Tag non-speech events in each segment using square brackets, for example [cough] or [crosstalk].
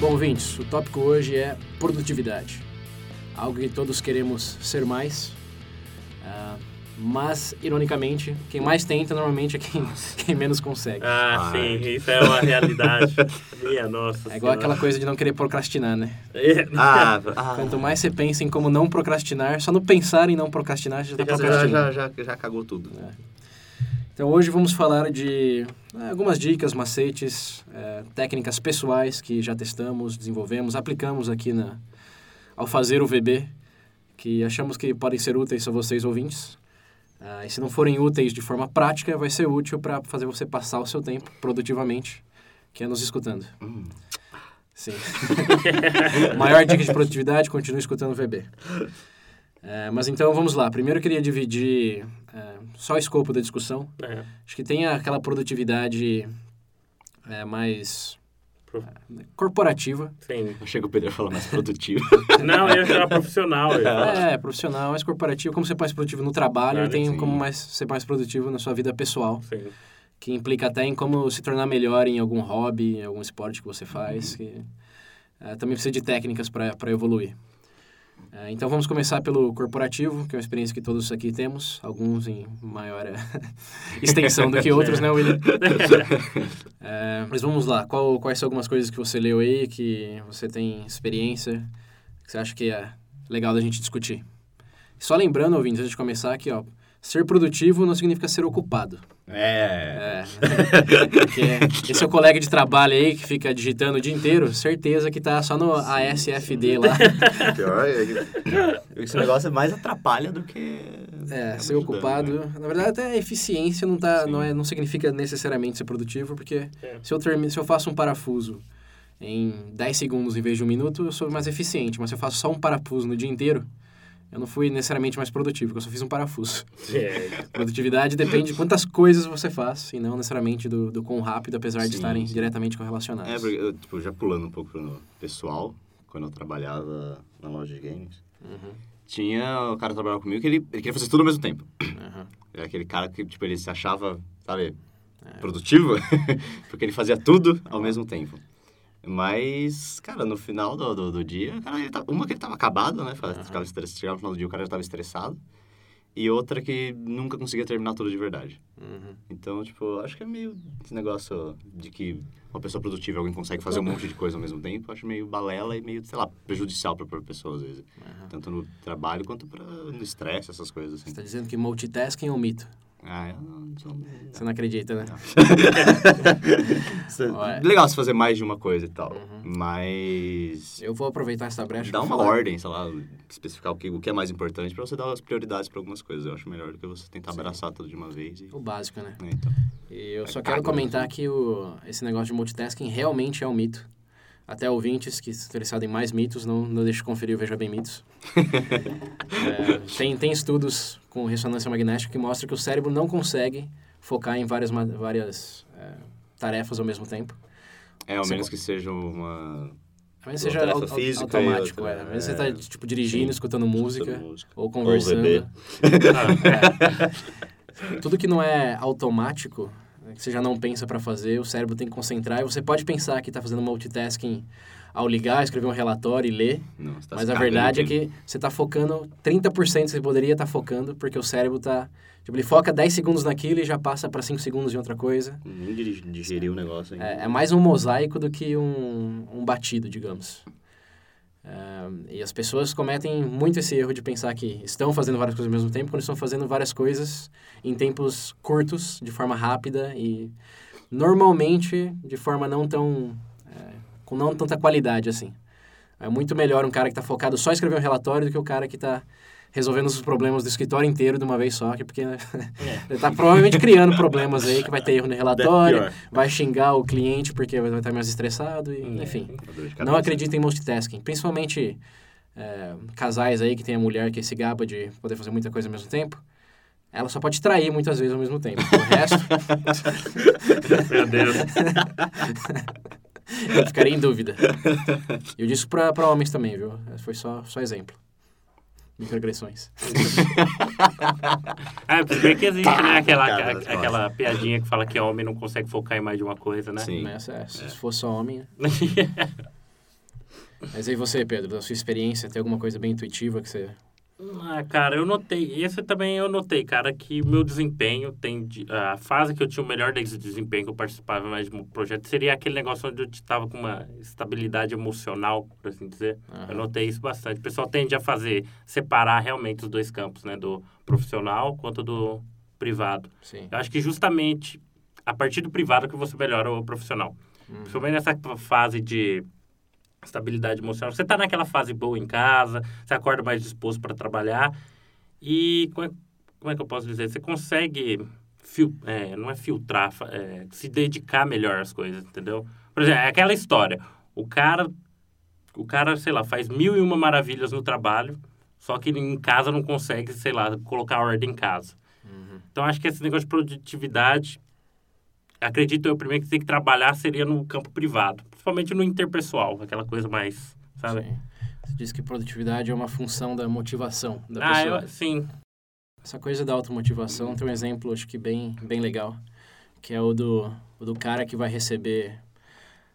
Bom, ouvintes, o tópico hoje é produtividade. Algo que todos queremos ser mais, uh, mas, ironicamente, quem mais tenta normalmente é quem, [laughs] quem menos consegue. Ah, sim, isso é uma realidade. Minha nossa. É igual senhora. aquela coisa de não querer procrastinar, né? É, Ah, ah. Quanto mais você pensa em como não procrastinar, só no pensar em não procrastinar, você já está já, procrastinando. já, já, já cagou tudo. Então hoje vamos falar de é, algumas dicas, macetes, é, técnicas pessoais que já testamos, desenvolvemos, aplicamos aqui na, ao fazer o VB, que achamos que podem ser úteis a vocês ouvintes. Ah, e se não forem úteis de forma prática, vai ser útil para fazer você passar o seu tempo produtivamente, que é nos escutando. Sim. [laughs] Maior dica de produtividade, continue escutando o VB. É, mas então vamos lá. Primeiro eu queria dividir é, só o escopo da discussão. É, Acho que tem aquela produtividade é, mais Pro- é, corporativa. sim. Achei que o Pedro ia falar mais produtivo. [laughs] Não, eu profissional. Ia falar. É, profissional, mais corporativa. Como ser mais produtivo no trabalho Claro, e tem sim. como mais, ser mais produtivo na sua vida pessoal. Sim. Que implica até em como se tornar melhor em algum hobby, em algum esporte que você faz. Que, é, também precisa de técnicas para evoluir. É, então vamos começar pelo corporativo, que é uma experiência que todos aqui temos, alguns em maior eh, [laughs] extensão do que outros, né, William? É, [laughs] mas vamos lá, Qual- quais são algumas coisas que você leu aí, que você tem experiência, que você acha que é legal da gente discutir? Só lembrando, ouvintes, antes de começar aqui, ó, ser produtivo não significa ser ocupado. É. É, porque esse é o colega de trabalho aí que fica digitando o dia inteiro, certeza que tá só no ASFD lá. Pior é [laughs] esse negócio mais atrapalha do que. É, ser ocupado. né? Na verdade, até a eficiência não, tá, Sim. não, é, não significa necessariamente ser produtivo, porque É. se, eu termino, se eu faço um parafuso em 10 segundos em vez de um minuto, eu sou mais eficiente. Mas se eu faço só um parafuso no dia inteiro, eu não fui necessariamente mais produtivo, porque eu só fiz um parafuso. É, [laughs] Produtividade depende de quantas coisas você faz, e não necessariamente do, do quão rápido, apesar de Sim, estarem sim. diretamente correlacionadas. É, porque, eu, tipo, já pulando um pouco pro pessoal, quando eu trabalhava na loja de games, Uhum, tinha o cara que trabalhava comigo que ele, ele queria fazer tudo ao mesmo tempo. uhum. Era aquele cara que, tipo, ele se achava, sabe, É. produtivo, [laughs] porque ele fazia tudo ao mesmo tempo. Mas, cara, no final do, do, do dia, cara, ele tava- uma que ele tava acabado, né? Ficava, ficava estress- Chegava no final do dia, o cara já tava estressado. E outra que nunca conseguia terminar tudo de verdade. Uhum. Então, tipo, acho que é meio esse negócio de que uma pessoa produtiva, alguém consegue fazer um monte de coisa ao mesmo tempo, acho meio balela e meio, sei lá, prejudicial pra, pra pessoa, às vezes. Tanto no trabalho quanto pra, no estresse, essas coisas, Você assim. está dizendo que multitasking é um mito. Ah, eu não sou... Você não acredita, né? Legal se fazer mais de uma coisa e tal, Uhum. mas... Eu vou aproveitar essa brecha Dá uma falar. ordem, sei lá, especificar o que, o que é mais importante pra você dar as prioridades pra algumas coisas. Eu acho melhor do que você tentar Sim. abraçar tudo de uma vez e... O básico, né? É, então. E eu É só quero comentar né? que o, esse negócio de multitasking realmente é um mito. Até ouvintes que estão interessados em mais mitos, não, não deixe de conferir o Veja Bem Mitos. [laughs] É, tem, tem estudos com ressonância magnética que mostram que o cérebro não consegue focar em várias, várias é, tarefas ao mesmo tempo. É, ao Você menos co- que seja uma... A menos Uma seja tarefa física automático, outra, é. Às vezes você é, está tipo, dirigindo, sim. escutando música, escutando música. ou conversando. bebê. É. [laughs] Tudo que não é automático, que você já não pensa para fazer, o cérebro tem que concentrar. E você pode pensar que está fazendo multitasking ao ligar, escrever um relatório e ler, Não, tá mas a verdade é tudo. que você está focando 30% que você poderia estar focando, porque o cérebro está... Tipo, ele foca 10 segundos naquilo e já passa para 5 segundos em outra coisa. Nem digerir o negócio ainda. É, é mais um mosaico do que um, um batido, digamos. É, e as pessoas cometem muito esse erro de pensar que estão fazendo várias coisas ao mesmo tempo, quando estão fazendo várias coisas em tempos curtos, de forma rápida e normalmente de forma não tão. é, com não tanta qualidade assim. É muito melhor um cara que está focado só em escrever um relatório do que o cara que está resolvendo os problemas do escritório inteiro de uma vez só, que porque né, É. [laughs] ele tá provavelmente criando problemas aí, que vai ter erro no [laughs] relatório, vai xingar o cliente porque vai estar mais estressado, e, É. enfim. De Não cabeça. acredita em multitasking, principalmente é, casais aí que tem a mulher que se gaba de poder fazer muita coisa ao mesmo tempo. Ela só pode trair muitas vezes ao mesmo tempo. O resto, [laughs] Meu Deus. eu ficaria em dúvida. Eu disse pra homens também, viu? Foi só, só exemplo. Microagressões. Ah, [laughs] você vê que existe, né? Aquela, Cara, a- aquela piadinha que fala que homem não consegue focar em mais de uma coisa, né? Sim. Mas, é, se fosse só homem, né? [laughs] Mas aí você, Pedro, da sua experiência, tem alguma coisa bem intuitiva que você... Ah, cara, eu notei, esse também eu notei, cara, que o meu desempenho tem. a fase que eu tinha o melhor des- desempenho, que eu participava mais de um projeto, seria aquele negócio onde eu estava com uma estabilidade emocional, por assim dizer. Aham. Eu notei isso bastante. O pessoal tende a fazer, separar realmente os dois campos, né? Do profissional quanto do privado. Sim. Eu acho que justamente a partir do privado que você melhora o profissional. Uhum. Principalmente nessa fase de estabilidade emocional. Você está naquela fase boa em casa, você acorda mais disposto para trabalhar e como é, como é que eu posso dizer? Você consegue fil, é, não é filtrar, é, se dedicar melhor às coisas, entendeu? Por exemplo, é aquela história. O cara, o cara, sei lá, faz mil e uma maravilhas no trabalho, só que em casa não consegue, sei lá, colocar ordem em casa. Uhum. Então, acho que esse negócio de produtividade, acredito eu, primeiro que tem que trabalhar seria no campo privado, principalmente no interpessoal, aquela coisa mais, sabe? Sim. Você diz que produtividade é uma função da motivação da Ah, pessoa. eu, sim. Essa coisa da automotivação tem um exemplo, acho que bem, bem legal, que é o do, o do cara que vai receber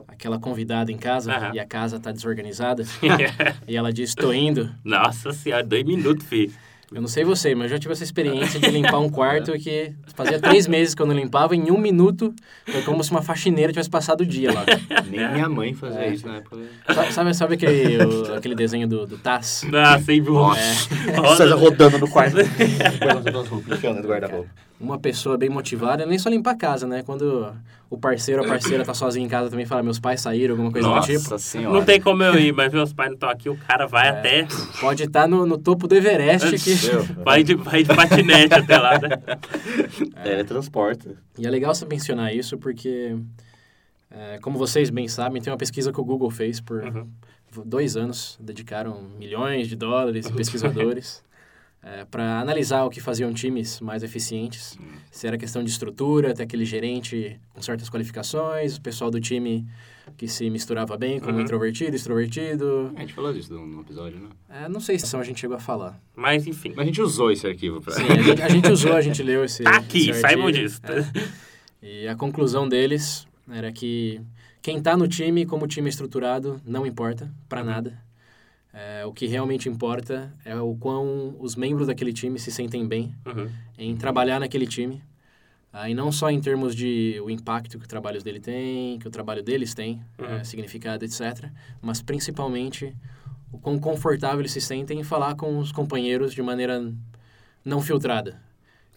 aquela convidada em casa Aham. e a casa tá desorganizada [laughs] e ela diz, tô indo. Nossa senhora, dois minutos, filho. Eu não sei você, mas eu já tive essa experiência de limpar um quarto que fazia três meses que eu não limpava, em um minuto foi como se uma faxineira tivesse passado o dia lá. Nem minha mãe fazia É. isso na época. Sabe, sabe, sabe aquele, o- aquele desenho do, do Taz? Ah, sem Nossa. Roda. rodando no quarto. [laughs] Enfiando no guarda-roupa. Uma pessoa bem motivada, nem só limpar a casa, né? Quando o parceiro ou a parceira tá sozinho em casa também fala, meus pais saíram, alguma coisa Nossa. do tipo. Nossa senhora. Não tem como eu ir, mas meus pais não estão aqui, o cara vai É. até. Pode estar no, no topo do Everest [laughs] que... [laughs] Vai de, vai de patinete até lá, né? [laughs] Teletransporta. E é legal você mencionar isso porque, é, como vocês bem sabem, tem uma pesquisa que o Google fez por Uhum. dois anos, dedicaram milhões de dólares em [laughs] pesquisadores para analisar o que faziam times mais eficientes. Se era questão de estrutura, ter aquele gerente com certas qualificações, o pessoal do time que se misturava bem, como Uhum. introvertido, extrovertido. A gente falou disso no no episódio, né? É, não sei se a gente chegou a falar. Mas enfim. Mas a gente usou esse arquivo pra... Sim, a gente, a gente usou, a gente leu esse. Tá aqui, esse saibam disso. E a conclusão deles era que quem está no time, como o time é estruturado, não importa para nada. É, o que realmente importa é o quão os membros daquele time se sentem bem Uhum. em trabalhar naquele time. Ah, e não só em termos de o impacto que o trabalho dele tem, que o trabalho deles tem, Uhum. é, significado, etc. Mas principalmente o quão confortável eles se sentem em falar com os companheiros de maneira não filtrada.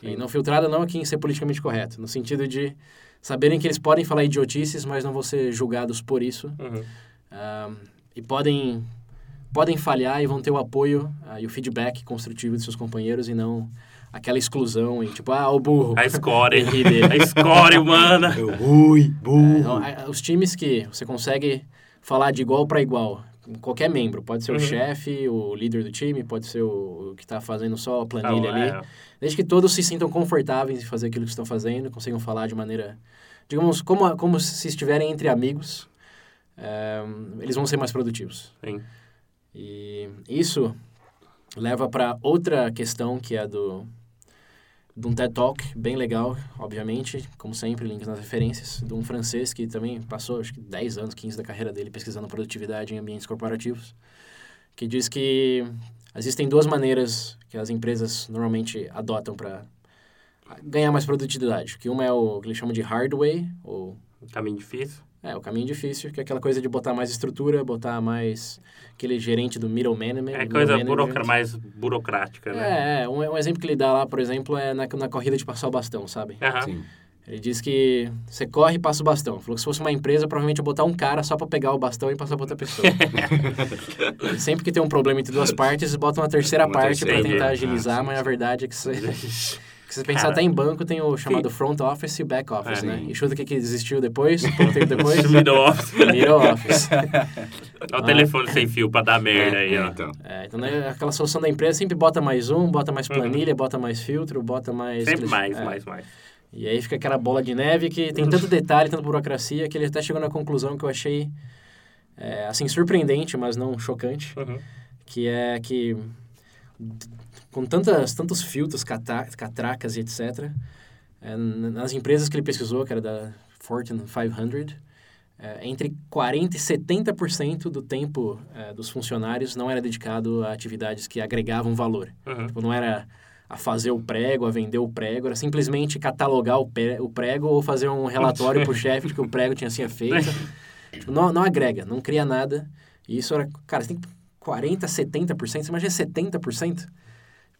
E Sim. não filtrada não aqui em ser politicamente correto, no sentido de saberem que eles podem falar idiotices, mas não vão ser julgados por isso. Uhum. Ah, e podem, podem falhar e vão ter o apoio ah, e o feedback construtivo de seus companheiros e não aquela exclusão e tipo, ah, o burro. A score. [laughs] A score humana. Ui, É, então, os times que você consegue falar de igual para igual, qualquer membro, pode ser Uhum. o chefe, o líder do time, pode ser o, que está fazendo só a planilha Tá, ali. é. Desde que todos se sintam confortáveis em fazer aquilo que estão fazendo, consigam falar de maneira, digamos, como, como se estivessem entre amigos, é, eles vão ser mais produtivos. Sim. E isso leva para outra questão que é do de um TED Talk bem legal, obviamente, como sempre, links nas referências, de um francês que também passou, acho que 10 anos, 15 da carreira dele pesquisando produtividade em ambientes corporativos, que diz que existem duas maneiras que as empresas normalmente adotam para ganhar mais produtividade, que uma é o que eles chamam de hard way, ou Caminho difícil. É, o caminho difícil, que é aquela coisa de botar mais estrutura, botar mais aquele gerente do middle management. É coisa management. burocra- mais burocrática, né? É, é, um, um exemplo que ele dá lá, por exemplo, é na, na corrida de passar o bastão, sabe? Aham. Sim. Ele diz que você corre e passa o bastão. Falou que se fosse uma empresa, provavelmente ia botar um cara só para pegar o bastão e passar para outra pessoa. [laughs] sempre que tem um problema entre duas partes, eles botam uma terceira Uma parte para tentar ah, agilizar, sim, mas a verdade é que você, que você pensar Cara, até em banco tem o chamado front office e back office, É. né? E chuta o que, que existiu depois, [laughs] pouco tempo depois, Middle office. middle office. [laughs] Olha o telefone sem fio pra dar merda aí, ó. Então, É, então, né, aquela solução da empresa sempre bota mais um, bota mais planilha, bota mais filtro, bota mais... Uhum. Sempre mais, é. mais, mais. E aí fica aquela bola de neve que tem tanto [laughs] detalhe, tanta burocracia, que ele até chegou na conclusão que eu achei, é, assim, surpreendente, mas não chocante, Uhum. que é que com tantas, tantos filtros, cata- catracas e etc., é, nas empresas que ele pesquisou, que era da Fortune 500, é, entre 40% e 70% do tempo é, dos funcionários não era dedicado a atividades que agregavam valor. Uhum. Tipo, não era a fazer o prego, a vender o prego, era simplesmente catalogar o, o prego ou fazer um relatório pro [laughs] chefe de que o prego tinha sido feito. [laughs] Tipo, não, não agrega, não cria nada. E isso era, cara, você tem 40, 70%, você imagina 70%?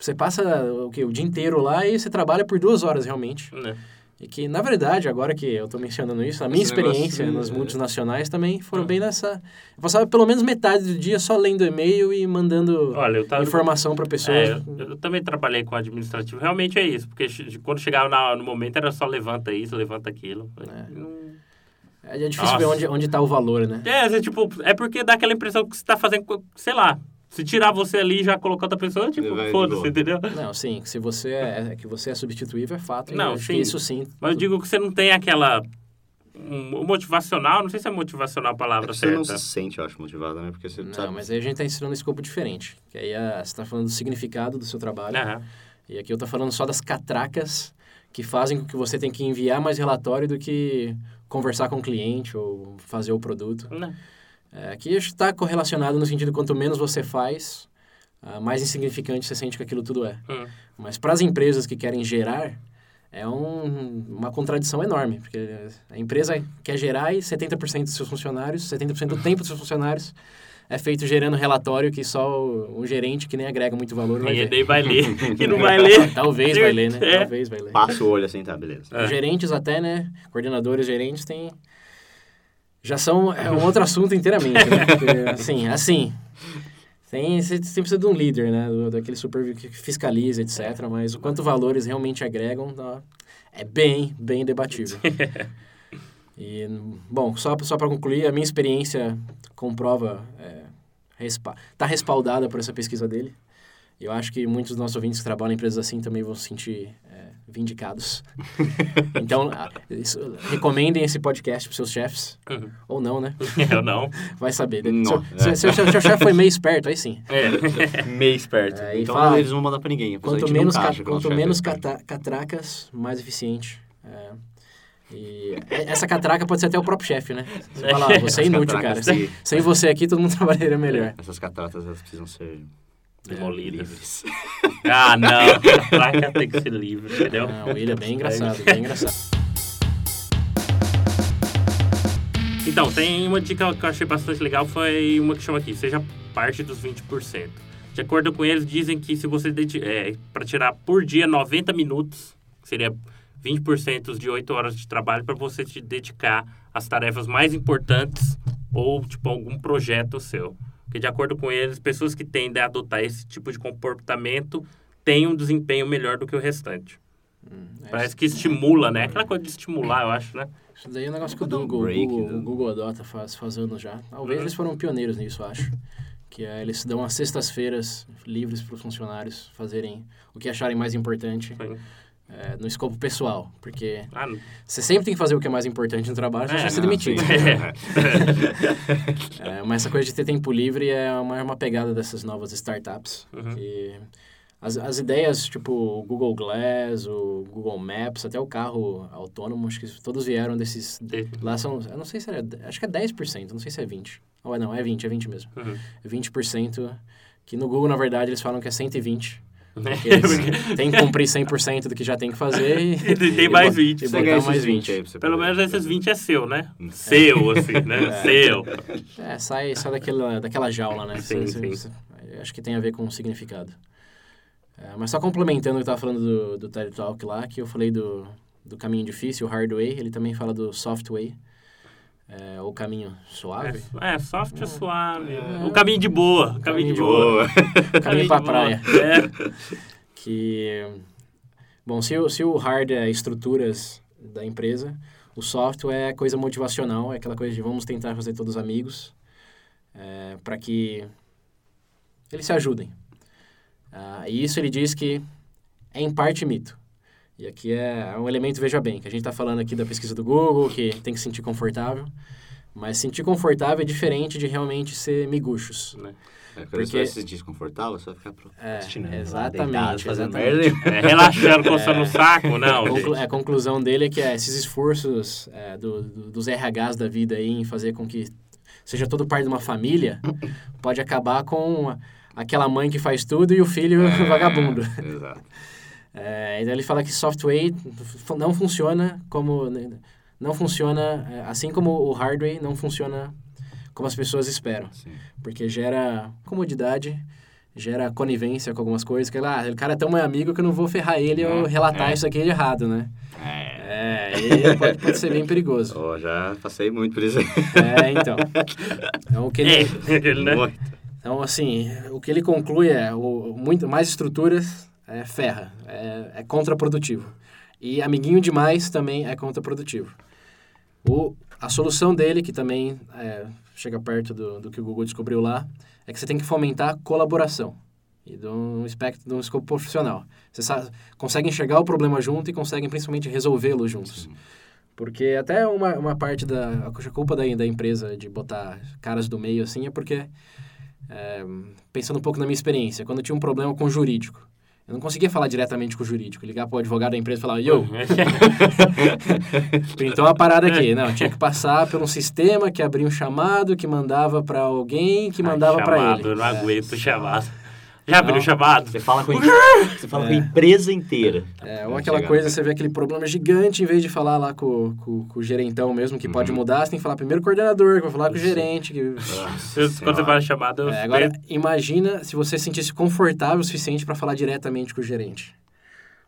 Você passa o, quê? o dia inteiro lá e você trabalha por duas horas realmente. Né? E que, na verdade, agora que eu tô mencionando isso, a minha Esse negócio experiência de- nas multinacionais também foram Hum. bem nessa... Eu passava pelo menos metade do dia só lendo e-mail e mandando Olha, tava... informação para pessoas. É, eu, eu também trabalhei com administrativo. Realmente é isso, porque quando chegava na- no momento era só levanta isso, levanta aquilo. É. Não- É, difícil Nossa. ver onde, onde tá o valor, né? É, é, tipo, é porque dá aquela impressão que você tá fazendo, sei lá, se tirar você ali e já colocar outra pessoa, tipo, foda-se, entendeu? Não, sim, se você é, é que você é substituível é fato. Não, sim. isso sim. Mas eu digo que você não tem aquela. Um, motivacional, não sei se é motivacional a é palavra que você não certa. se sente, eu acho, motivado, né? Porque você Não, sabe... mas aí a gente tá ensinando um escopo diferente. Que aí a, você tá falando do significado do seu trabalho. Aham. E aqui eu tô falando só das catracas que fazem com que você tenha que enviar mais relatório do que conversar com o cliente ou fazer o produto. Não. É, aqui está correlacionado no sentido quanto menos você faz, ah, mais insignificante você sente que aquilo tudo é. Hum. Mas para as empresas que querem gerar, é um- uma contradição enorme, porque a empresa quer gerar e 70% dos seus funcionários, 70% do tempo dos seus funcionários é feito gerando relatório que só o- um gerente que nem agrega muito valor vai E daí vai ler, [laughs] que não vai ler. Talvez vai ler, né? É. Talvez vai ler. Passa o olho assim, tá, beleza. É. Os gerentes até, né? Coordenadores, gerentes têm... Já são é um outro assunto inteiramente, né? Porque, assim, assim... Tem, você precisa de um líder, né? Do- Daquele super que fiscaliza, etc. Mas o quanto valores realmente agregam tá, é bem, bem debatível. [laughs] E, bom, só, só para concluir, a minha experiência comprova... É, respa tá respaldada por essa pesquisa dele. Eu acho que muitos dos nossos ouvintes que trabalham em empresas assim também vão se sentir é, vindicados. então, isso- recomendem esse podcast para seus chefes. Uhum. Ou não, né? Eu não. Vai saber. Não, Se, é. se, se, o seu chefe foi meio esperto, aí sim. É. Meio esperto. É, e então fala- eles não mandam pra ninguém. apesar de a Quanto menos, ca- quanto é menos cata- catracas, mais eficiente. É. E e- essa catraca pode ser até o próprio chefe, né? Você fala, ah, você é inútil, cara. Sem, que- sem você aqui, todo mundo trabalharia melhor. Essas cataratas, elas precisam ser Demolidas. livres. [laughs] Ah, não. A placa tem que ser livre, entendeu? Ah, o Will é bem engraçado, bem engraçado. Então, tem uma dica que eu achei bastante legal, foi uma que chama aqui, seja parte dos 20%. De acordo com eles, dizem que se você é, para tirar por dia 90 minutos, que seria 20% de 8 horas de trabalho, para você se dedicar às tarefas mais importantes ou tipo algum projeto seu. Porque de acordo com eles, pessoas que tendem a adotar esse tipo de comportamento têm um desempenho melhor do que o restante. É, Parece que estimula, né? Aquela coisa de estimular, eu acho, né? Isso daí é um negócio que o Google, break, Google, né? Google adota faz, faz anos já. Talvez Uhum. eles foram pioneiros nisso, eu acho. Que é, eles dão as sextas-feiras livres para os funcionários fazerem o que acharem mais importante Sim. É, no escopo pessoal. Porque Ah, você sempre tem que fazer o que é mais importante no trabalho, senão É, você vai ser não, demitido. sim. [laughs] É, mas essa coisa de ter tempo livre é uma, uma pegada dessas novas startups. Uhum. Que as, as ideias, tipo o Google Glass, o Google Maps, até o carro autônomo, acho que todos vieram desses... De- Lá são, eu não sei se era, acho que é 10%, não sei se é 20%. Ou é não, é 20, é 20 mesmo. Uhum. É 20%, que no Google, na verdade, eles falam que é 120%. Né? que [laughs] Eles têm que cumprir 100% do que já tem que fazer e... [laughs] E tem e mais bot- 20. E Você ganha mais 20 20. aí você Pelo menos esses 20 é seu, né? Seu, assim, né? É. Seu. É, sai, sai daquela, daquela jaula, né? Sim, Você- sim. você- acho que tem a ver com o significado. É, mas só complementando o que eu tava falando do, do TED Talk lá, que eu falei do, do caminho difícil, o hard way, ele também fala do soft way, é, o caminho suave. É, é soft e suave. O caminho de boa. O caminho, Caminho de de boa. Caminho [laughs] Caminho pra boa. praia. É. Que, bom, se, o- se o hard é estruturas da empresa, o software é coisa motivacional, é aquela coisa de vamos tentar fazer todos amigos, é, para que eles se ajudem. Ah, e isso ele diz que é em parte mito. E aqui é um elemento, veja bem, que a gente está falando aqui da pesquisa do Google, que tem que se sentir confortável, mas sentir confortável é diferente de realmente ser miguxos. Né? É, Porque- você vai se sentir desconfortável, você vai ficar procrastinando. lá, exatamente, deitado, fazendo exatamente. merda. [laughs] É, relaxando, coçando o saco, não. Conclu- a conclusão dele é que é, esses esforços é, do- do- dos RHs da vida aí em fazer com que seja todo parte de uma família [laughs] pode acabar com aquela mãe que faz tudo e o filho É, [laughs] vagabundo. Exato. É, então ele fala que software não funciona como não funciona é, assim como o hardware não funciona como as pessoas esperam Sim. porque gera comodidade gera conivência com algumas coisas que lá o cara é tão meu amigo que eu não vou ferrar ele ou É, relatar é. isso aqui de errado né É. é pode, pode ser bem perigoso [laughs] Ó, já passei muito por isso é então então o que ele [laughs] É, ele, né? Então, assim, o que ele conclui é o, muito mais estruturas é ferra, é, é contraprodutivo. E amiguinho demais também é contraprodutivo. O, a solução dele, que também é, chega perto do, do que o Google descobriu lá, é que você tem que fomentar a colaboração e de um espectro, de um escopo profissional. Você sa- consegue enxergar o problema junto e conseguem principalmente resolvê-lo juntos. Porque até uma, uma parte da a culpa da, da empresa de botar caras do meio assim é porque é, pensando um pouco na minha experiência, quando eu tinha um problema com o jurídico, eu não conseguia falar diretamente com o jurídico, ligar para o advogado da empresa e falar, yo, [laughs] printou uma parada aqui. Não, tinha que passar por um sistema que abria um chamado, que mandava para alguém, que mandava para chamado, ele. Eu não É. aguento o chamado. Já abriu o chamado? Você fala com, [laughs] você fala com a empresa inteira. É, ou Vai aquela coisa, você vê aquele problema gigante, em vez de falar lá com, com, com o gerentão mesmo, que pode Uhum. mudar, você tem que falar primeiro com o coordenador, que vai falar com o gerente. Que... Nossa Quando você Senhora. faz a chamada, eu É, agora, imagina se você se sentisse confortável o suficiente para falar diretamente com o gerente.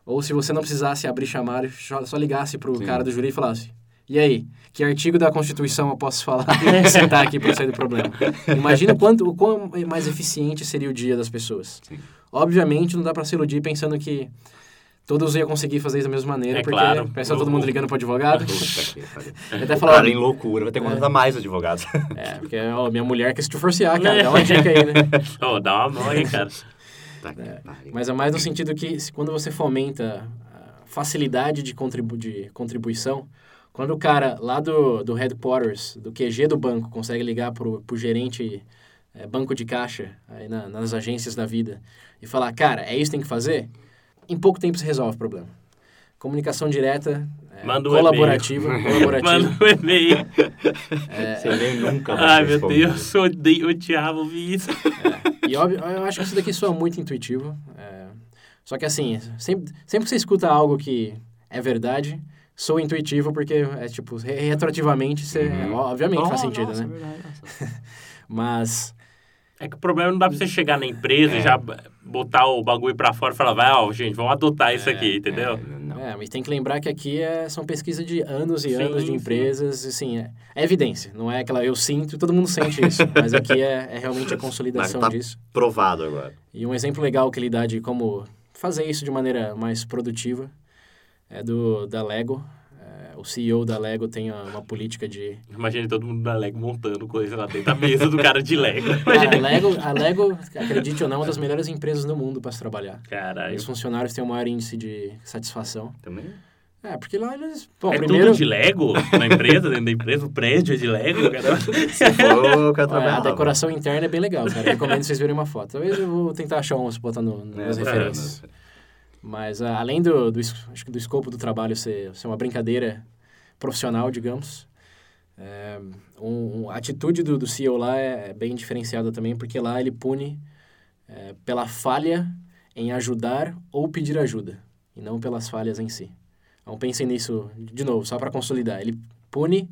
Ou se você não precisasse abrir chamada e só, só ligasse pro Sim. cara do júri e falasse: E aí, que artigo da Constituição eu posso falar [laughs] e citar aqui para sair do problema? Imagina o quanto, o quão mais eficiente seria o dia das pessoas. Sim. Obviamente, não dá para se iludir pensando que todos iam conseguir fazer isso da mesma maneira, É porque claro. pensa todo mundo ligando pro advogado. [laughs] Até O falou, cara em loucura, vai ter que contratar mais advogados. é, porque ó, minha mulher quer se divorciar, cara, dá uma dica aí, né? [laughs] Ô, dá uma mão aí, cara. Tá É. Mas é mais no sentido que quando você fomenta a facilidade de, contribu de contribuição, quando o cara lá do, do headquarters, do QG do banco, consegue ligar pro, pro gerente é, banco de caixa aí na- nas agências da vida e falar, cara, é isso que tem que fazer, em pouco tempo se resolve o problema. Comunicação direta, é, Manda um colaborativa, [laughs] Manda colaborativa. um e-mail. [laughs] Você nem nunca vai Ai, meu. Deus, eu odeio, eu odiava ouvir isso. E óbvio, eu acho que isso daqui soa muito intuitivo. é, só que assim, sempre, sempre que você escuta algo que é verdade, soa intuitivo porque é tipo, re- retroativamente, você, Uhum. obviamente faz Oh, sentido, nossa, né? é verdade, nossa. [laughs] Mas, É que o problema não dá pra você chegar na empresa É. e já botar o bagulho pra fora e falar, vai, ó, gente, vamos adotar isso aqui, entendeu? É, não. é, mas tem que lembrar que aqui é, são pesquisas de anos e Sim, anos de sim. empresas, assim, é, é evidência, não é aquela eu sinto, todo mundo sente isso, [laughs] mas aqui é, é realmente a consolidação Mas tá- disso. Provado agora. E um exemplo legal que ele dá de como fazer isso de maneira mais produtiva é do da Lego. É, o CEO da Lego tem uma, uma política de... Imagina todo mundo da Lego montando coisa lá dentro da mesa do cara de Lego. Cara, [laughs] a Lego, a Lego, acredite ou não, é uma das melhores empresas do mundo para se trabalhar. Caralho. Os funcionários têm o maior índice de satisfação. Também. É, porque lá eles... Bom, é primeiro... tudo de Lego na empresa, dentro da empresa, o prédio é de Lego, cara. Se for, Olha, trabalhar a decoração interna é bem legal, cara. Recomendo vocês verem uma foto. Talvez eu vou tentar achar umas botar no, mano. nas É, referências. Mas ah, além do, do, acho que do escopo do trabalho ser, ser uma brincadeira profissional, digamos, é, um- a atitude do, do CEO lá é, é bem diferenciada também, porque lá ele pune é, pela falha em ajudar ou pedir ajuda, e não pelas falhas em si. Então pensem nisso de novo, só para consolidar. Ele pune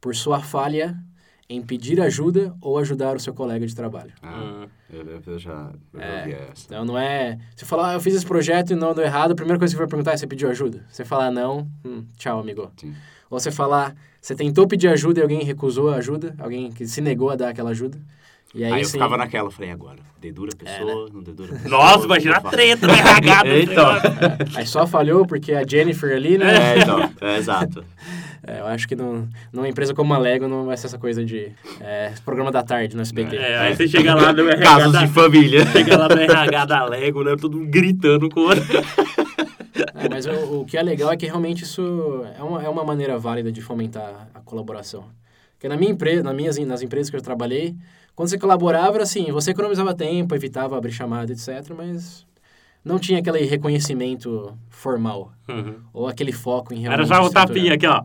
por sua falha em pedir ajuda ou ajudar o seu colega de trabalho. Ah, Hum. eu, já, eu já É. ouvi essa. Então não é. Você falar, ah, eu fiz esse projeto e não deu errado, a primeira coisa que você vai perguntar é: você pediu ajuda? Você falar não, hum, tchau, amigo. Sim. Ou você falar, você tentou pedir ajuda e alguém recusou a ajuda, alguém que se negou a dar aquela ajuda. E aí, Aí, eu sim, ficava naquela, falei, agora, dedura a É, pessoa, não dedura a [laughs] pessoa. Nossa, imagina a Não faço. treta do RH do Então. negócio. Aí só falhou porque a Jennifer ali, né? É, então, é, exato. [laughs] É, eu acho que num, numa empresa como a Lego não vai ser essa coisa de é, programa da tarde no SBT. É, aí você chega lá no RH Casos da... de família. Chega lá no RH da Lego, né? Todo mundo gritando com o outro. É, mas o, o que é legal é que realmente isso é uma, é uma maneira válida de fomentar a colaboração. Porque na minha empresa, nas minhas nas empresas que eu trabalhei, quando você colaborava, era assim, você economizava tempo, evitava abrir chamada, etc, mas não tinha aquele reconhecimento formal ou aquele foco em realmente Era só o tapinha aqui, ó.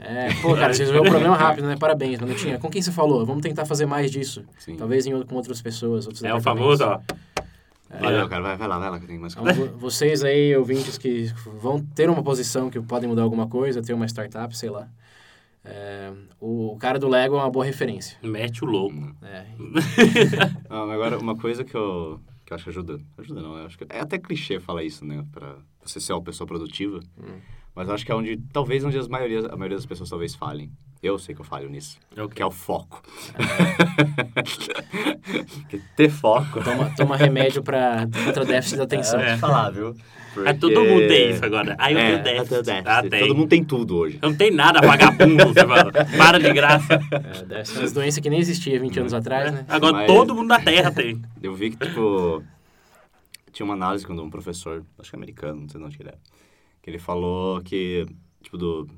É, pô, cara, você resolveu o problema [laughs] rápido, né? Parabéns, mas não tinha. Com quem você falou? Vamos tentar fazer mais disso. Sim. Talvez em, com outras pessoas, outros É o famoso, ó. Valeu, cara, vai, vai lá, vai lá, que tem mais Então, coisa. vo- vocês aí, ouvintes que vão ter uma posição que podem mudar alguma coisa, ter uma startup, sei lá. É, o, cara do Lego é uma boa referência. Mete o louco. É, [laughs] Não, mas agora, uma coisa que eu, que eu acho que ajuda. Ajuda não, eu acho que é até clichê falar isso, né? Pra você ser uma pessoa produtiva. Mas eu acho que é onde, talvez onde as maioria, a maioria das pessoas talvez falhem. Eu sei que eu falho nisso. É o quê? Que é o foco. [laughs] Porque ter foco... toma, toma remédio pra, contra déficit de atenção. É. falar, viu? Ah, todo mundo tem isso agora. Ah, eu é, tenho déficit. eu tenho Ah, déficit. tem. Todo mundo tem tudo hoje. Não tem nada, vagabundo, você fala. Para de graça. É, ser umas doenças que nem existia 20 anos atrás, né? Agora Mas- todo mundo na Terra tem. Eu vi que, tipo, tinha uma análise quando um professor, acho que americano, não sei de onde ele é, que ele falou que, tipo, do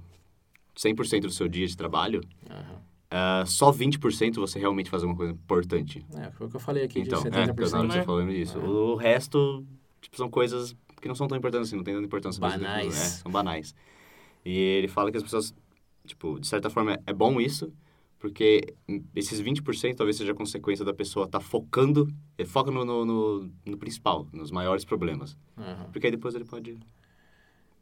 100% do seu dia de trabalho, Aham. ah, só 20% você realmente faz alguma coisa importante. É, foi o que eu falei aqui, Então, de é, porque eu 70%. tava né? falando disso. É. O resto, tipo, são coisas que não são tão importantes assim, não tem tanta importância. pra você, Banais. né? São banais. E ele fala que as pessoas, tipo, de certa forma, é bom isso, porque esses 20% talvez seja consequência da pessoa estar focando, ele foca no, no, no, no principal, nos maiores problemas. Aham. Porque aí depois ele pode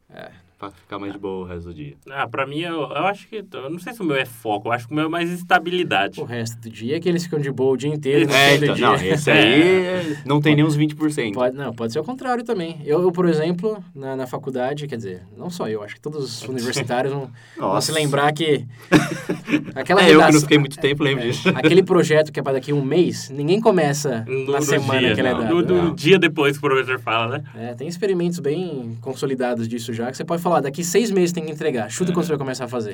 É. fa- ficar mais de boa o resto do dia. Ah, pra mim, eu, eu acho que... Eu não sei se o meu é foco, eu acho que o meu é mais estabilidade. O resto do dia é que eles ficam de boa o dia inteiro. É, todo então, dia. não, esse aí [laughs] não tem nem uns 20%. Pode, não, pode ser o contrário também. Eu, eu, por exemplo, na, na faculdade, quer dizer, não só eu, acho que todos os [laughs] universitários vão, vão se lembrar que [laughs] aquela É, eu que não fiquei muito tempo, lembro é, disso. aquele projeto que é para daqui a um mês, ninguém começa No- na semana dia, que ele é dado. No, no dia depois que o professor fala, né? É, tem experimentos bem consolidados disso já, que você pode falar, daqui seis meses tem que entregar. Chuta quando você vai começar a fazer.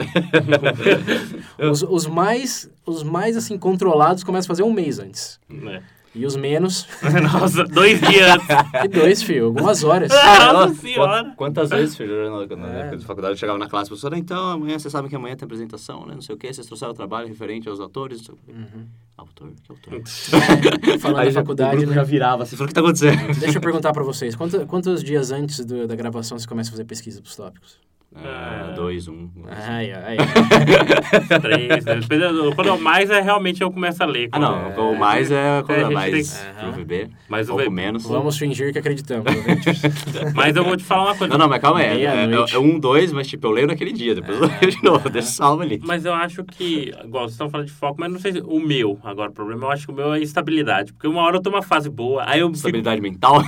[laughs] os, os mais, os mais, assim, controlados começam a fazer um mês antes. É. E os menos, [laughs] Nossa, dois dias e dois, filho, algumas horas. [laughs] Nossa senhora. Quantas vezes, filho, na, É. época de faculdade, eu chegava na classe, professora, então, amanhã, vocês sabem que amanhã tem apresentação, né? Não sei o quê, vocês trouxeram o trabalho referente aos atores. não sei o quê. Uhum. Autor? Que autor? [laughs] Falando Aí da já- faculdade, grupo né? já virava, assim, falou, o que tá acontecendo? Deixa eu perguntar pra vocês, quantos, quantos dias antes do- da gravação você começa a fazer pesquisa pros tópicos? Ah, dois, um. Ai, ai. [laughs] Três, né? Dependendo- Quando eu mais é realmente eu começo a ler. Ah, não, É. o mais é quando É, a é gente mais tem- pro VB, Mas o pouco menos. Vamos fingir que acreditamos. ouvintes. [laughs] Mas eu vou te falar uma coisa. Não, não, mas calma aí. É, é, é um, dois, mas tipo, eu leio naquele dia, depois eu leio de novo, deixa salvo ali. Mas eu acho que, igual vocês estão falando de foco, mas não sei se o meu, agora o problema, eu acho que o meu é estabilidade. Porque uma hora eu tô numa fase boa, aí eu fico Estabilidade mental.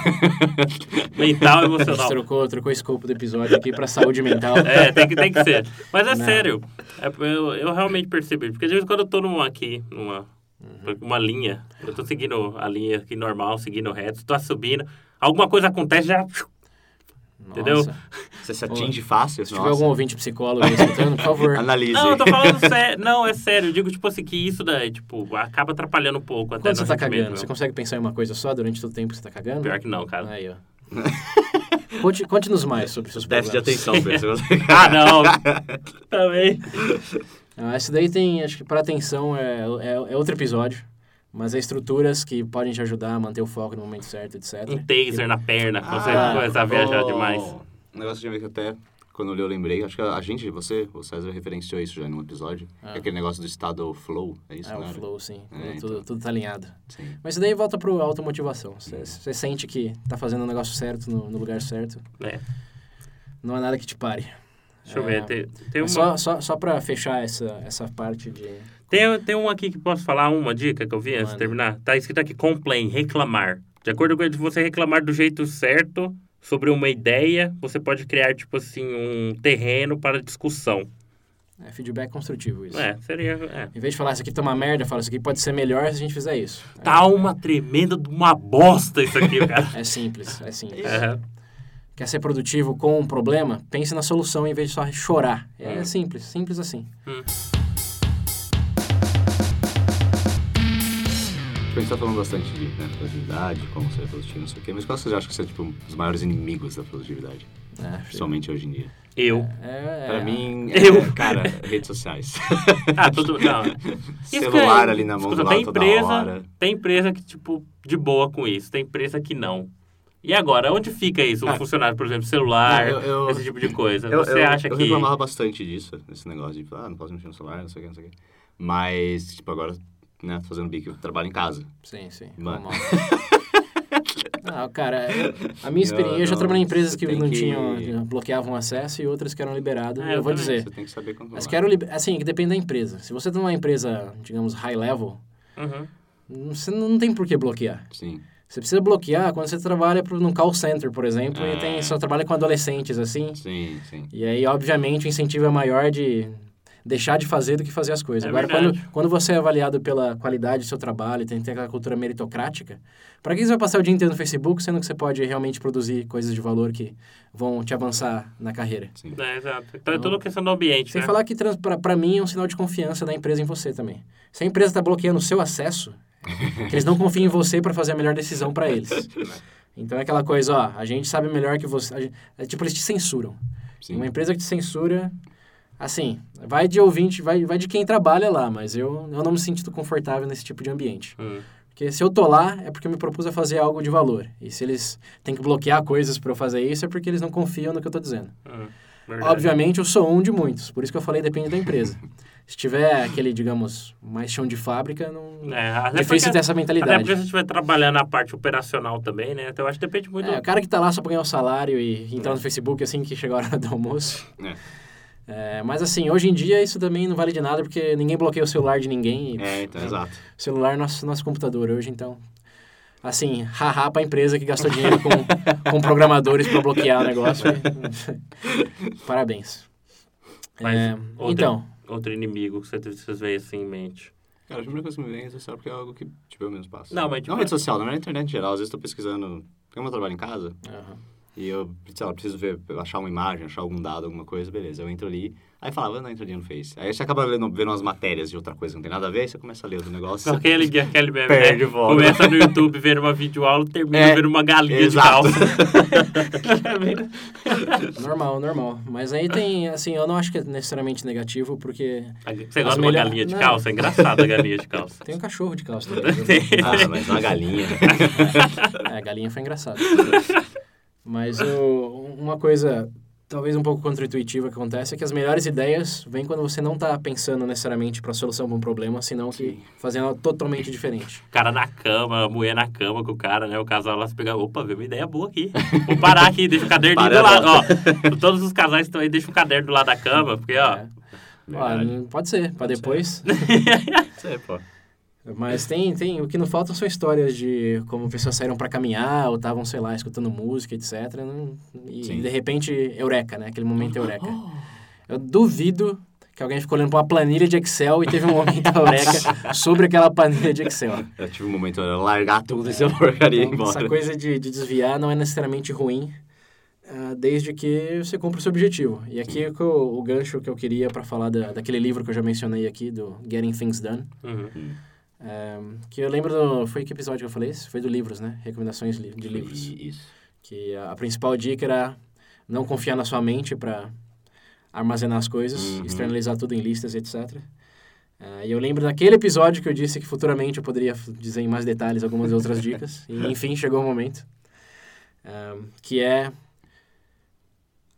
mental, A gente emocional. trocou, trocou o escopo do episódio aqui pra saúde mental. É, tem que, tem que ser. Mas é Não. sério. É, eu, eu realmente percebi. Porque às vezes quando eu tô numa aqui, numa uma linha, eu tô seguindo a linha aqui normal, seguindo reto, tô subindo, alguma coisa acontece, já. Entendeu? Nossa. Você se atinge fácil. Se tiver algum ouvinte psicólogo aí escutando, por favor. [laughs] Analise. Não, eu tô falando sério. Não, é sério. Eu digo, tipo assim, que isso daí, tipo, acaba atrapalhando um pouco até Quando você tá cagando, meu. você consegue pensar em uma coisa só durante todo o tempo que você tá cagando? Pior que não, cara. Aí, ó. [laughs] Conte- Conte-nos mais sobre seus Déficit de problemas. atenção. [laughs] Ah, não. Também. Ah, esse daí tem, acho que para atenção é, é, é outro episódio, mas é estruturas que podem te ajudar a manter o foco no momento certo, etc. Um taser na perna, quando você Ah, começa a viajar oh, demais. Um negócio de ver que até, quando eu li, eu lembrei, acho que a gente, você, o César, referenciou isso já em um episódio. Ah. é aquele negócio do estado flow, é isso, É o flow, sim. É, tudo, então. tudo tá alinhado. Sim. Mas isso daí volta pro automotivação. Você você sente que tá fazendo o negócio certo no, no lugar certo. É. Não há nada que te pare. Deixa eu É, ver. Tem, tem uma... Mas Só, só, só pra fechar essa, essa parte de... Tem, tem um aqui que posso falar, uma dica que eu vi antes de terminar. Tá escrito aqui, complain, reclamar. De acordo com ele, se você reclamar do jeito certo sobre uma ideia, você pode criar, tipo assim, um terreno para discussão. É feedback construtivo isso. É, seria... É. Em vez de falar isso aqui tá uma merda, fala isso aqui pode ser melhor se a gente fizer isso. Tá uma tremenda de uma bosta isso aqui, cara. [laughs] É simples, é simples. Quer ser produtivo com um problema? Pense na solução em vez de só chorar. É Hum. simples, simples assim. Tipo, gente tá falando bastante de né, produtividade, como ser produtivo, não sei o quê, mas qual você acha que são tipo, os maiores inimigos da produtividade? É, Principalmente hoje em dia. Eu. é, Pra é, mim, Eu. é, cara, redes sociais. [laughs] Ah, tudo... Não. [laughs] Celular é- ali na mão escuta, do lado tem toda empresa, hora. Tem empresa que, tipo, de boa com isso. Tem empresa que não. E agora, onde fica isso? Um Ah. funcionário, por exemplo, celular, eu- eu- esse tipo de coisa. Eu, Você eu, acha eu que... reclamava bastante disso, desse negócio de, ah, não posso mexer no celular, não sei o que, não sei o que. Mas, tipo, agora, né, fazendo bico, trabalho em casa. Sim, sim. Mano. [laughs] Não, cara, a minha experiência, Não, eu já trabalhei em empresas que não que- tinham, bloqueavam acesso e outras que eram liberadas. É, eu eu vou dizer, Você tem que saber controlar. as que eram, liber- assim, que depende da empresa. Se você tá numa empresa, digamos, high level, Uhum. você não tem por que bloquear. Sim. Você precisa bloquear quando você trabalha pro- num call center, por exemplo, e tem, só trabalha com adolescentes, assim. Sim, sim. E aí, obviamente, o incentivo é maior de deixar de fazer do que fazer as coisas. É Agora, verdade. quando, quando você é avaliado pela qualidade do seu trabalho, tem que ter aquela cultura meritocrática, para que você vai passar o dia inteiro no Facebook, sendo que você pode realmente produzir coisas de valor que vão te avançar na carreira? sim. É, exato. Então é tudo questão do ambiente, Sem né? falar que, para mim, é um sinal de confiança da empresa em você também. Se a empresa está bloqueando o seu acesso, que [laughs] eles não confiam em você para fazer a melhor decisão para eles. Então é aquela coisa, ó, a gente sabe melhor que você. gente- é tipo, eles te censuram. sim. Uma empresa que te censura, assim, vai de ouvinte, vai, vai de quem trabalha lá, mas eu, eu não me sinto confortável nesse tipo de ambiente. Hum. Porque se eu tô lá, é porque eu me propus a fazer algo de valor. E se eles têm que bloquear coisas para eu fazer isso, é porque eles não confiam no que eu tô dizendo. Hum. Verdade. Obviamente, eu sou um de muitos, por isso que eu falei depende da empresa. [laughs] Se tiver aquele, digamos, mais chão de fábrica, não É, é até difícil porque- ter essa Até mentalidade. porque se estiver trabalhando a parte operacional também, né? Então eu acho que depende muito... É, o cara que tá lá só pra ganhar o salário e entrar no Facebook assim que chega a hora do almoço. É. É, mas assim, hoje em dia isso também não vale de nada porque ninguém bloqueia o celular de ninguém. E É, então, exato. o celular é nosso, nosso computador hoje, então. Assim, haha pra empresa que gastou dinheiro com, [laughs] com programadores pra bloquear o negócio. [laughs] Parabéns. Mas É, outra- então, Outro inimigo que você- vocês veem assim em mente. Cara, a primeira coisa que me vem é rede social porque é algo que, tipo, eu mesmo passo. Não, mas, tipo, Não rede social, não é na internet em geral. Às vezes eu tô pesquisando... Como eu trabalho em casa, aham. E eu, sei lá, preciso ver, achar uma imagem, achar algum dado, alguma coisa, beleza. Eu entro ali, aí falava, não, entra ali no Face. Aí você acaba vendo, vendo umas matérias de outra coisa que não tem nada a ver, aí você começa a ler outro negócio. Aquele, [laughs] aquele meme, Perde né? o foco. Começa no YouTube vendo uma videoaula, termina É, vendo uma galinha exato. de calça. [laughs] normal, normal. Mas aí tem, assim, eu não acho que é necessariamente negativo porque Você gosta de uma melhor- galinha de Não. calça? É engraçado a galinha de calça. [laughs] tem um cachorro de calça também. viu? ah, mas uma galinha. É, a galinha foi engraçado. Mas o- uma coisa, talvez um pouco contra-intuitiva que acontece é que as melhores ideias vêm quando você não está pensando necessariamente para a solução de um problema, senão que fazendo algo totalmente diferente. O cara na cama, mulher na cama com o cara, né? O casal lá se pegar, opa, veio uma ideia boa aqui. Vou parar aqui, deixa o caderninho Para do lado. Ó, todos os casais estão aí, deixa o caderno do lado da cama, porque, ó... É. Ó, pode ser, para depois. [laughs] Isso aí, pô. Mas tem, tem, o que não faltam são histórias de como pessoas saíram para caminhar ou estavam, sei lá, escutando música, etc. não- e Sim. de repente, eureka, né? Aquele momento eureka. Eu duvido que alguém ficou olhando para uma planilha de Excel e teve um momento [laughs] eureka sobre aquela planilha de Excel. Eu tive um momento de largar tudo essa porcaria e ir Então, embora. essa coisa de, de desviar não é necessariamente ruim, ah, desde que você cumpra o seu objetivo. E aqui é o, o gancho que eu queria para falar da, daquele livro que eu já mencionei aqui, do Getting Things Done. Uhum. Que eu lembro do. Foi que episódio que eu falei? Esse? Foi do livros, né? Recomendações de livros. Isso. Que a, a principal dica era não confiar na sua mente para armazenar as coisas, Uhum. externalizar tudo em listas etc. É, e eu lembro daquele episódio que eu disse que futuramente eu poderia dizer em mais detalhes algumas outras dicas. [laughs] E enfim, chegou o momento. Que é,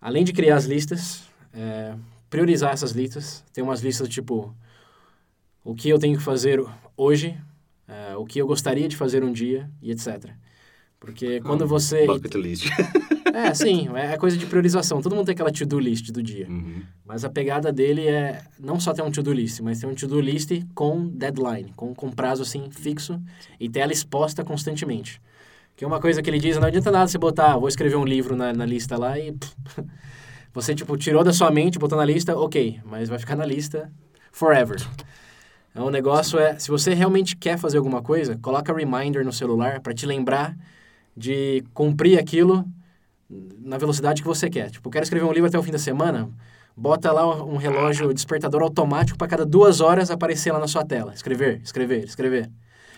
além de criar as listas, é, priorizar essas listas. Tem umas listas tipo o que eu tenho que fazer hoje, é, o que eu gostaria de fazer um dia e etc. Porque quando você... Bucket list. [laughs] É, sim, é coisa de priorização. Todo mundo tem aquela to-do list do dia. Uhum. Mas a pegada dele é não só ter um to-do list, mas ter um to-do list com deadline, com, com prazo assim fixo e ter ela exposta constantemente. Que é uma coisa que ele diz, não adianta nada você botar, vou escrever um livro na, na lista lá e pff, [laughs] você tipo tirou da sua mente, botou na lista, ok, mas vai ficar na lista forever. Então, o negócio é, se você realmente quer fazer alguma coisa, coloca reminder no celular para te lembrar de cumprir aquilo na velocidade que você quer. Tipo, quero escrever um livro até o fim da semana, bota lá um relógio despertador automático para cada duas horas aparecer lá na sua tela. Escrever, escrever, escrever.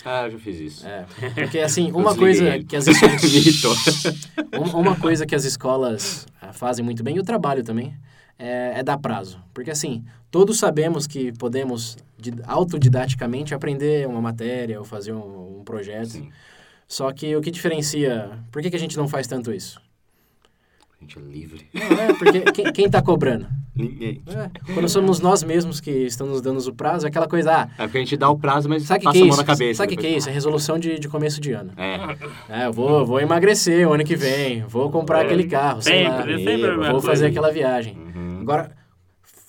Ah, eu já fiz isso. É, porque assim, [laughs] uma coisa ele. que as escolas, [laughs] [laughs] um- uma coisa que as escolas ah, fazem muito bem, e o trabalho também, é, é dar prazo. Porque assim, todos sabemos que podemos autodidaticamente aprender uma matéria ou fazer um, um projeto. Sim. Só que o que diferencia... Por que, que a gente não faz tanto isso? A gente é livre. Não, é porque [laughs] quem, quem tá cobrando? Ninguém. É, quando somos nós mesmos que estamos nos dando o prazo, é aquela coisa, ah, É porque a gente dá o prazo, mas sabe o que, passa que é a mão isso? na cabeça. Sabe o que, que é isso? É resolução de, de começo de ano. É. É, eu vou, vou emagrecer o ano que vem, vou comprar É, aquele carro, sei lá, Sempre, vou fazer aquela viagem. Uhum. Agora,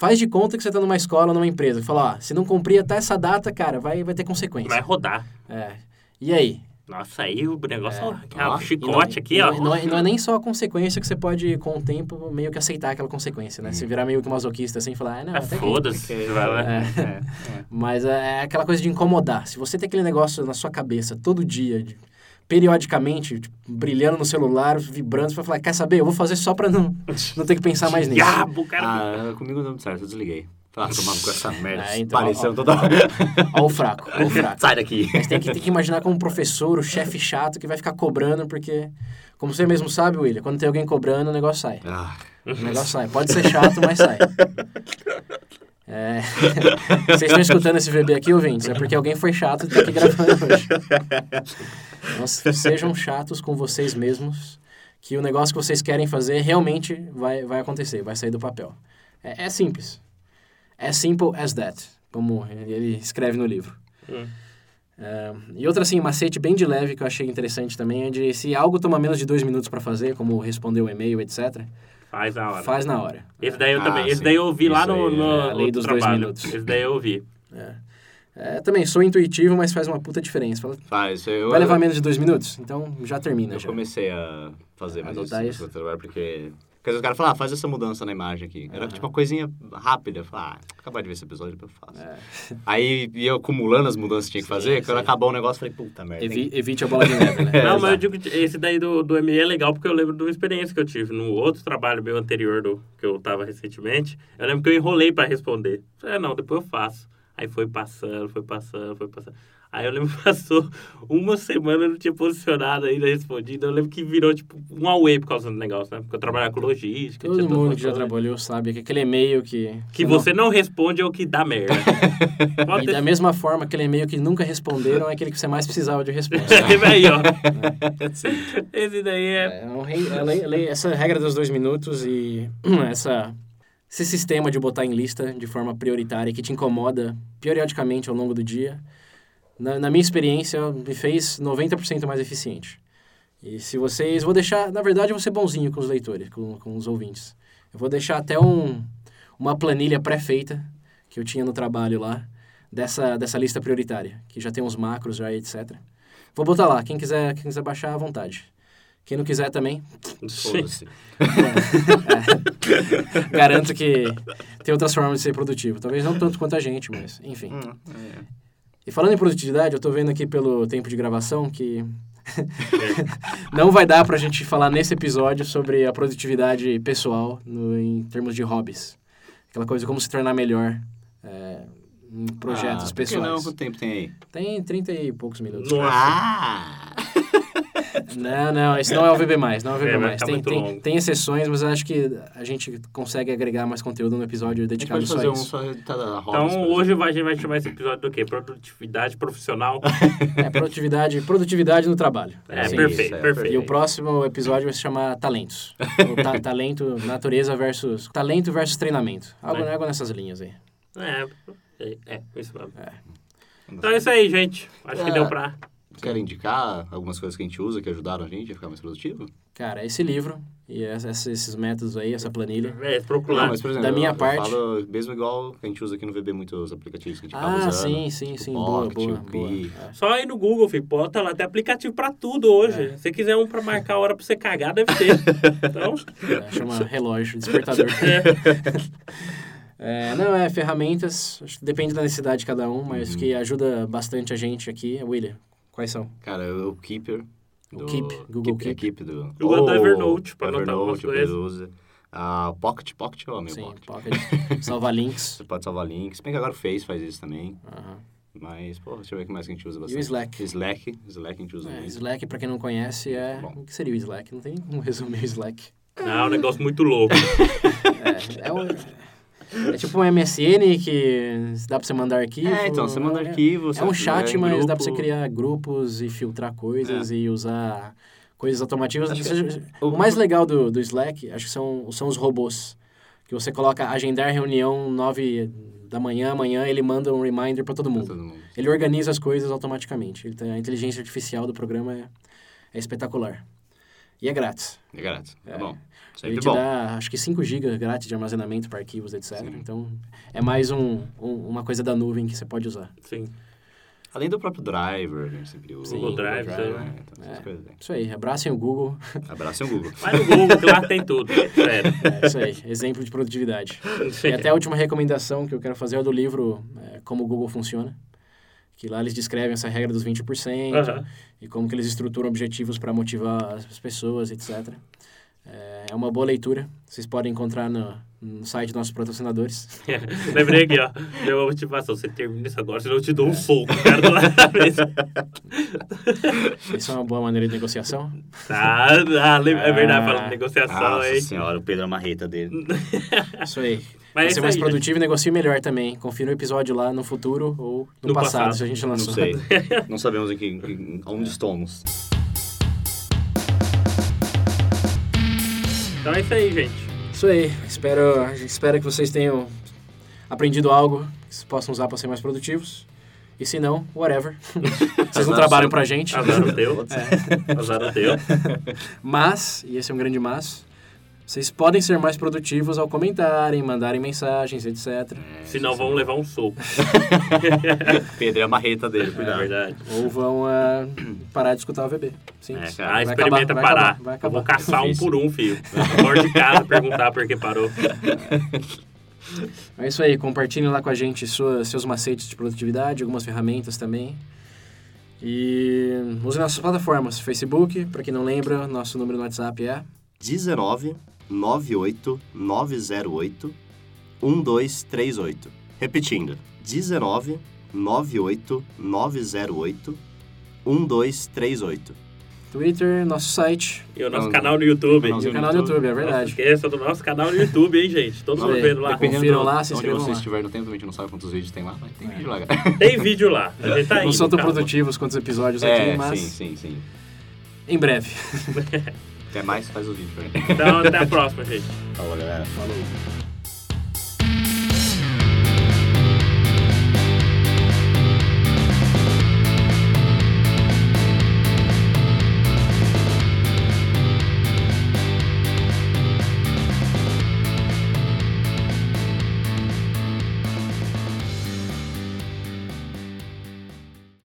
faz de conta que você está numa escola ou numa empresa. Fala, ó, se não cumprir até essa data, cara, vai, vai ter consequência. Vai rodar. É. E aí? Nossa, aí o negócio é, Ó, um chicote E aqui, não, ó. e Não, é, não é nem só a consequência que você pode, com o tempo, meio que aceitar aquela consequência, né? Você virar meio que masoquista assim e falar, ah, não, Ah, até que... Foda-se. Lá. É. É, é. [laughs] Mas é aquela coisa de incomodar. Se você tem aquele negócio na sua cabeça todo dia, de- periodicamente, tipo, brilhando no celular, vibrando, você vai falar, quer saber? Eu vou fazer só pra não, não ter que pensar mais nisso. Diabo, cara. Ah, comigo não deu muito certo, eu desliguei. Ah, tomando com essa [laughs] merda. É, então, parecendo toda hora. Ó o fraco, ó o [laughs] fraco. Sai daqui. Mas tem que, tem que imaginar como um professor, o chefe chato, que vai ficar cobrando, porque, como você mesmo sabe, William, quando tem alguém cobrando, o negócio sai. Ah, O negócio sai. Pode ser chato, mas sai. [laughs] É... [laughs] Vocês estão escutando esse VB aqui, ouvintes? É porque alguém foi chato e tá aqui gravando hoje. Então, se- sejam chatos com vocês mesmos, que o negócio que vocês querem fazer realmente vai, vai acontecer, vai sair do papel. É, é simples. As simple as that, como ele escreve no livro. Hum. É, e outra, assim, macete bem de leve que eu achei interessante também é de se algo toma menos de dois minutos para fazer, como responder o e-mail, etc., Faz na hora. faz na hora. Esse daí eu Ah, também. Esse sim. daí eu vi lá Isso no, aí, no é a lei dos dois trabalho. minutos. Esse daí eu vi. É, também, sou intuitivo, mas faz uma puta diferença. Fala, faz. Eu, vai levar menos de dois minutos? Então já termina Eu já. comecei a fazer mais isso. no trabalho, porque... Porque às vezes o cara fala, ah, faz essa mudança na imagem aqui. Era tipo uma coisinha rápida. Eu falei, ah, acabar de ver esse episódio, depois eu faço. É. Aí ia acumulando as mudanças que tinha que Sim, fazer. Quando sim. acabou o negócio, eu falei, puta merda. Evi- evite a bola de neve, né? É, [laughs] não, mas eu digo que esse daí do, do ME é legal porque eu lembro de uma experiência que eu tive no outro trabalho meu anterior do que eu tava recentemente. Eu lembro que eu enrolei pra responder. Falei, ah, não, depois eu faço. Aí foi passando, foi passando, foi passando. Aí eu lembro que [laughs] passou uma semana, eu não tinha posicionado ainda, respondido. Eu lembro que virou, tipo, um away por causa do negócio, né? Porque eu trabalhava com logística. Todo mundo que já coisa. trabalhou sabe que aquele e-mail que... Que você não responde é o que dá merda. [laughs] E ter da mesma forma, aquele e-mail que nunca responderam é aquele que você mais precisava de resposta. [laughs] aí, ó. Esse daí é... É, um rei- a lei- essa regra dos dois minutos e [clears throat] essa, esse sistema de botar em lista de forma prioritária que te incomoda periodicamente ao longo do dia, na, na minha experiência, me fez 90% mais eficiente. E se vocês... Vou deixar... Na verdade, eu vou ser bonzinho com os leitores, com, com os ouvintes. Eu vou deixar até um, uma planilha pré-feita que eu tinha no trabalho lá, dessa, dessa lista prioritária, que já tem uns macros já, etc. Vou botar lá. Quem quiser, quem quiser baixar, à vontade. Quem não quiser também, Foda-se. [laughs] garanto que tem outras formas de ser produtivo. Talvez não tanto quanto a gente, mas enfim. Hum, é. E falando em produtividade, eu tô vendo aqui pelo tempo de gravação que [laughs] não vai dar pra gente falar nesse episódio sobre a produtividade pessoal no, em termos de hobbies. Aquela coisa como se tornar melhor é, em projetos ah, por que pessoais. não? Quanto tempo tem aí? Tem 30 e poucos minutos. Ah! Não, não, esse não é o VB+, não é o VB+. É, vai ficar tem, tem, tem exceções, mas acho que a gente consegue agregar mais conteúdo no episódio A dedicado a fazer um isso. só tá Então, hoje vai- a gente vai chamar esse episódio do quê? Produtividade profissional. [laughs] É, produtividade, produtividade no trabalho. É, Sim. perfeito, isso, é, perfeito. E o próximo episódio vai se chamar Talentos. Ta- talento, natureza versus... Talento versus treinamento. Algo, É. algo nessas linhas aí. É, é, é, isso mesmo. É. Então é isso aí, gente. Acho que É. deu pra... Quer indicar algumas coisas que a gente usa que ajudaram a gente a ficar mais produtivo? Cara, esse livro e essa- esses métodos aí, essa planilha. É, Não, procurar. mas, por exemplo, Da minha eu, parte- Eu falo mesmo igual a gente usa aqui no VB muitos aplicativos que a gente acaba Ah, usando. sim, sim, tipo sim. Boa, Pocket, boa, boa. Pi. É. Só aí no Google, filho. Bota lá, tem aplicativo pra tudo hoje. Se quiser um pra marcar a hora pra você cagar, deve ter. [laughs] Então, É, chama [laughs] relógio, despertador. [laughs] É, não, é ferramentas, depende da necessidade de cada um, mas Uhum. que ajuda bastante a gente aqui. William, quais são? Cara, o Keeper. O Keep, Google Keep. é Keep. Keep do... Eu gosto do Ou Evernote pra anotar algumas o usa. Ah, Pocket, Pocket eu meu Sim, Pocket. Pocket, [laughs] salvar links. Você pode salvar links. Se bem que agora o Face faz isso também. Mas, pô, deixa eu ver o que mais que a gente usa E bastante. o Slack. Slack. Slack a gente usa É, muito. Slack, pra quem não conhece, é... Bom. O que seria o Slack? Não tem como [laughs] resumir o Slack. não, é um negócio muito louco. [laughs] É, é, um- é tipo um MSN que dá pra você mandar arquivo. É, então, você manda é- arquivo. É um chat, mas dá pra você grupo. criar grupos e filtrar coisas e usar coisas automativas. O- o mais legal do, do Slack, acho que são, são os robôs. Que você coloca agendar reunião 9 da manhã, amanhã ele manda um reminder pra todo todo mundo. Ele organiza as coisas automaticamente. Ele tem, a inteligência artificial do programa é, é espetacular. E é grátis. É grátis. É. É bom. Ele Sempre te bom. dá, acho que 5 GB grátis de armazenamento para arquivos, etc. Sim. Então, é mais um, um- uma coisa da nuvem que você pode usar. Sim. Além do próprio driver, gente sempre usa. Sim, Google Drive, né? sim. Então, essas É. coisas aí. Isso aí, abracem o Google. Abraço o Google. [laughs] Vai no Google, que lá tem tudo. [laughs] Sério. É isso aí, exemplo de produtividade. E até a última recomendação que eu quero fazer é do livro é, Como o Google Funciona. Que lá eles descrevem essa regra dos 20% Aham. e como que eles estruturam objetivos para motivar as pessoas, etc. É, é uma boa leitura. Vocês podem encontrar no, no site dos nossos patrocinadores. [laughs] Lembrei aqui, ó. Deu uma motivação. Você termina isso agora, senão eu te dou um soco. Isso é uma boa maneira de negociação. Tá, ah, é verdade, Ah. falando de negociação Nossa aí. senhora, o Pedro é marreta dele. [laughs] Isso aí. Mas Pra é mais aí, produtivo e negocie melhor também. Confira o episódio lá no futuro ou no, No passado, passado. se a gente Não lançou. sei. [laughs] Não sabemos em que, em, onde estamos. Então é isso aí, gente. Isso aí. Espero, espera que vocês tenham aprendido algo que vocês possam usar para ser mais produtivos. E se não, whatever. [laughs] vocês não trabalham pra gente. Azar o teu. Azar o teu. Mas, e esse é um grande mas, vocês podem ser mais produtivos ao comentarem, mandarem mensagens, etc. Senão vão levar um soco. [laughs] Pedro é a marreta dele, É cuidado. verdade. Ou vão ah, parar de escutar o VB. Simples. É, cara. Ah, Vai experimenta acabar, vai parar. acabar, vai Eu vou acabar. caçar um por um, filho. Fora de casa perguntar por que parou. É isso aí, compartilhem lá com a gente sua, seus macetes de produtividade, algumas ferramentas também. E usem nossas plataformas, Facebook, para quem não lembra, nosso número no WhatsApp é 19 98 908 1238. Repetindo. 19 98 908 1238. Twitter, nosso site E o nosso Não, canal no YouTube. não, e o no canal do YouTube, é Não verdade. esqueça do nosso canal no YouTube, hein, gente? Todo Isso mundo vendo lá. Confiram lá, se onde inscrevam você lá. estiver no tempo, a gente não sabe quantos vídeos tem lá, mas tem vídeo lá, [laughs] galera. Tem vídeo lá. A gente tá Não indo, são tão calma. produtivos quanto os episódios aqui, É, mas sim, sim, sim. em breve. [laughs] Quer mais? Faz o vídeo. Então, até a próxima, gente. Falou, galera. Falou.